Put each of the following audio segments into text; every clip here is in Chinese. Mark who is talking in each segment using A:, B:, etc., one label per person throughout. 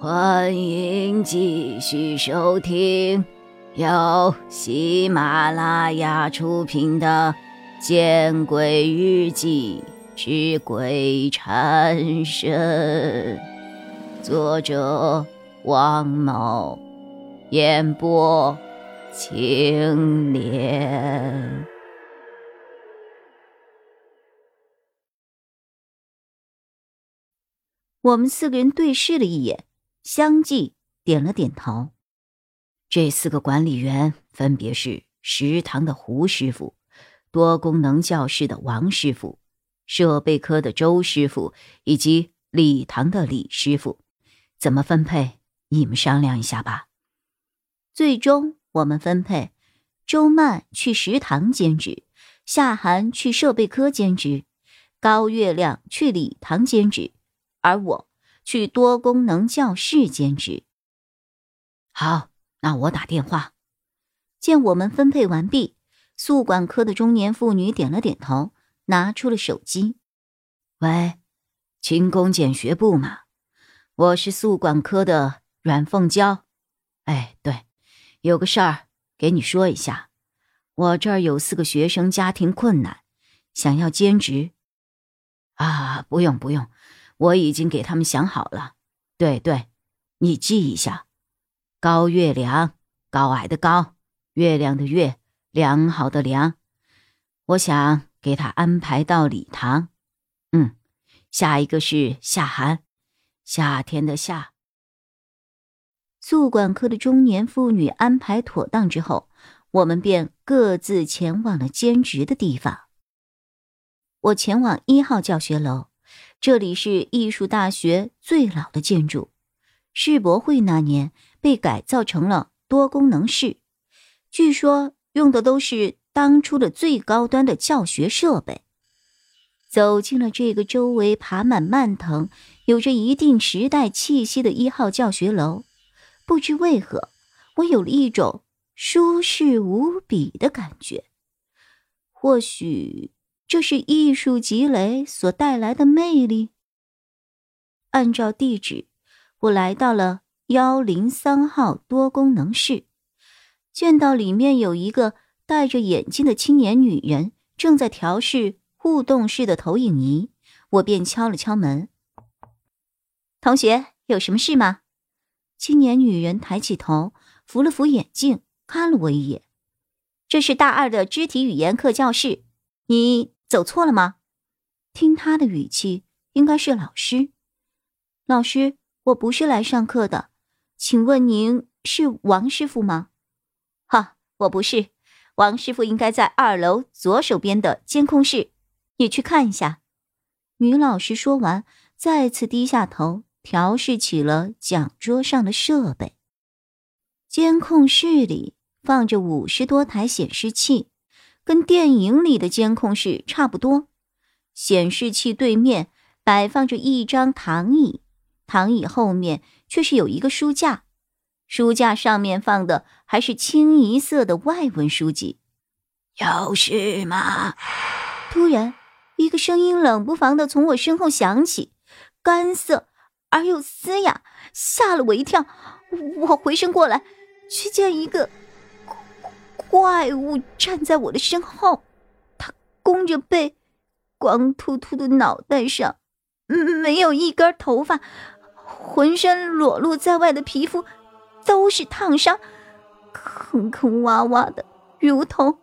A: 欢迎继续收听由喜马拉雅出品的《见鬼日记之鬼缠身》，作者王某，演播青莲。
B: 我们四个人对视了一眼。相继点了点头。这四个管理员分别是食堂的胡师傅、多功能教室的王师傅、设备科的周师傅以及礼堂的李师傅。怎么分配？你们商量一下吧。最终我们分配：周曼去食堂兼职，夏寒去设备科兼职，高月亮去礼堂兼职，而我。去多功能教室兼职。好，那我打电话。见我们分配完毕，宿管科的中年妇女点了点头，拿出了手机。喂，勤工俭学部嘛，我是宿管科的阮凤娇。哎，对，有个事儿给你说一下，我这儿有四个学生家庭困难，想要兼职。啊，不用不用。我已经给他们想好了，对对，你记一下：高月良，高矮的高，月亮的月，良好的良。我想给他安排到礼堂。嗯，下一个是夏寒，夏天的夏。宿管科的中年妇女安排妥当之后，我们便各自前往了兼职的地方。我前往一号教学楼。这里是艺术大学最老的建筑，世博会那年被改造成了多功能室，据说用的都是当初的最高端的教学设备。走进了这个周围爬满蔓藤、有着一定时代气息的一号教学楼，不知为何，我有了一种舒适无比的感觉。或许。这是艺术积累所带来的魅力。按照地址，我来到了幺零三号多功能室，见到里面有一个戴着眼镜的青年女人正在调试互动式的投影仪，我便敲了敲门：“同学，有什么事吗？”青年女人抬起头，扶了扶眼镜，看了我一眼：“这是大二的肢体语言课教室，你。”走错了吗？听他的语气，应该是老师。老师，我不是来上课的，请问您是王师傅吗？哈，我不是。王师傅应该在二楼左手边的监控室，你去看一下。女老师说完，再次低下头调试起了讲桌上的设备。监控室里放着五十多台显示器。跟电影里的监控室差不多，显示器对面摆放着一张躺椅，躺椅后面却是有一个书架，书架上面放的还是清一色的外文书籍。
A: 有事吗？
B: 突然，一个声音冷不防的从我身后响起，干涩而又嘶哑，吓了我一跳。我回身过来，却见一个。怪物站在我的身后，他弓着背，光秃秃的脑袋上，没有一根头发，浑身裸露在外的皮肤都是烫伤，坑坑洼洼的，如同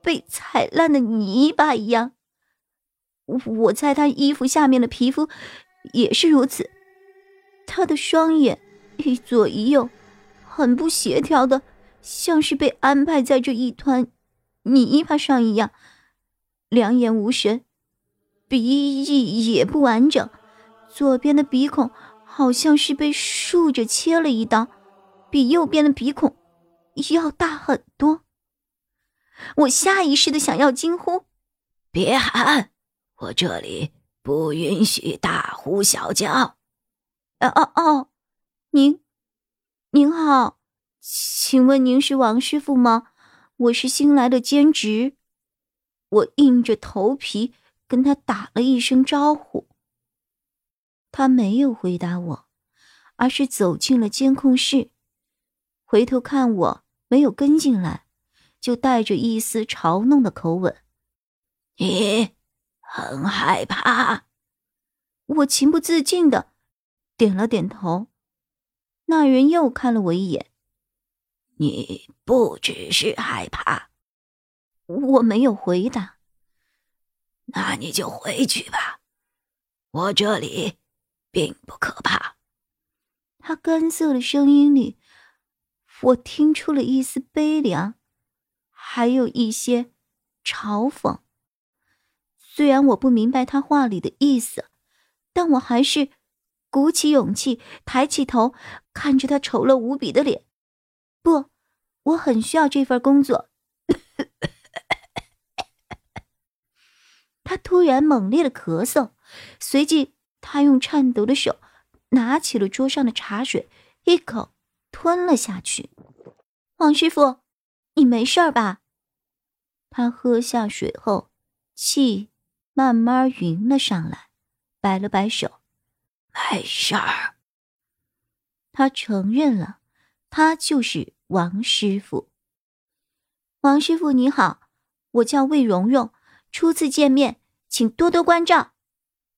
B: 被踩烂的泥巴一样。我猜他衣服下面的皮肤也是如此。他的双眼一左一右，很不协调的。像是被安排在这一团泥巴上一样，两眼无神，鼻翼也不完整，左边的鼻孔好像是被竖着切了一刀，比右边的鼻孔要大很多。我下意识的想要惊呼：“
A: 别喊，我这里不允许大呼小叫。”
B: 哦哦哦，您，您好。请问您是王师傅吗？我是新来的兼职。我硬着头皮跟他打了一声招呼。他没有回答我，而是走进了监控室，回头看我没有跟进来，就带着一丝嘲弄的口吻：“
A: 你很害怕？”
B: 我情不自禁的点了点头。那人又看了我一眼：“
A: 你不只是害怕。”
B: 我没有回答。
A: 那你就回去吧，我这里并不可怕。
B: 他干涩的声音里，我听出了一丝悲凉，还有一些嘲讽。虽然我不明白他话里的意思，但我还是鼓起勇气，抬起头看着他丑陋无比的脸。不，我很需要这份工作。他突然猛烈的咳嗽，随即他用颤抖的手拿起了桌上的茶水，一口吞了下去。王师傅，你没事吧？他喝下水后，气慢慢匀了上来，摆了摆手，
A: 没事儿。
B: 他承认了，他就是王师傅。王师傅你好，我叫魏蓉蓉，初次见面。请多多关照，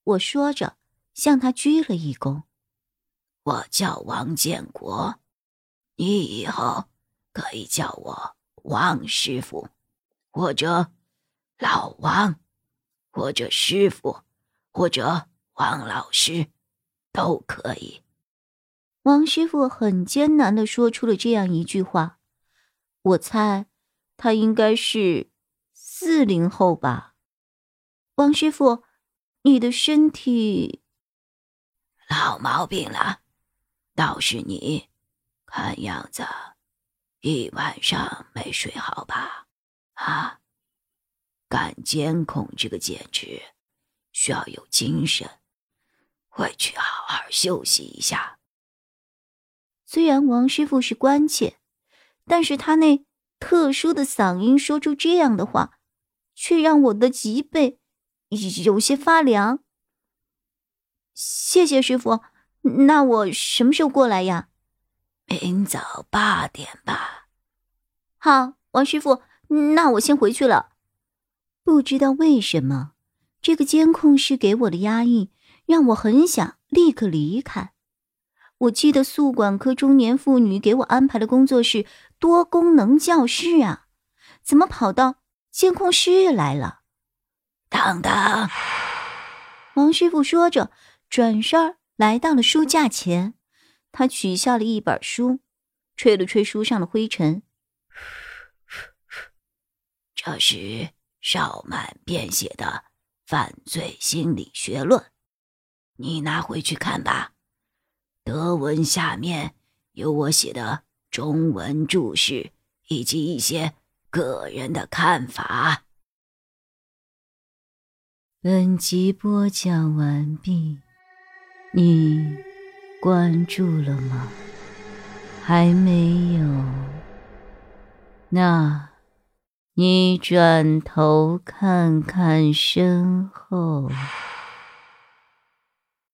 B: 我说着，向他鞠了一躬。
A: 我叫王建国，你以后可以叫我王师傅，或者老王，或者师傅，或者王老师，都可以。
B: 王师傅很艰难的说出了这样一句话，我猜他应该是四零后吧。王师傅，你的身体
A: 老毛病了，倒是你，看样子一晚上没睡好吧？啊，干监控这个简直需要有精神，回去好好休息一下。
B: 虽然王师傅是关切，但是他那特殊的嗓音说出这样的话，却让我的脊背。有些发凉。谢谢师傅，那我什么时候过来呀？
A: 明早八点吧。
B: 好，王师傅，那我先回去了。不知道为什么，这个监控室给我的压抑，让我很想立刻离开。我记得宿管科中年妇女给我安排的工作是多功能教室啊，怎么跑到监控室来了？
A: 等等，
B: 王师傅说着，转身来到了书架前。他取下了一本书，吹了吹书上的灰尘。
A: 这是邵满编写的《犯罪心理学论》，你拿回去看吧。德文下面有我写的中文注释，以及一些个人的看法。
B: 本集播讲完毕，你关注了吗？还没有？那，你转头看看身后。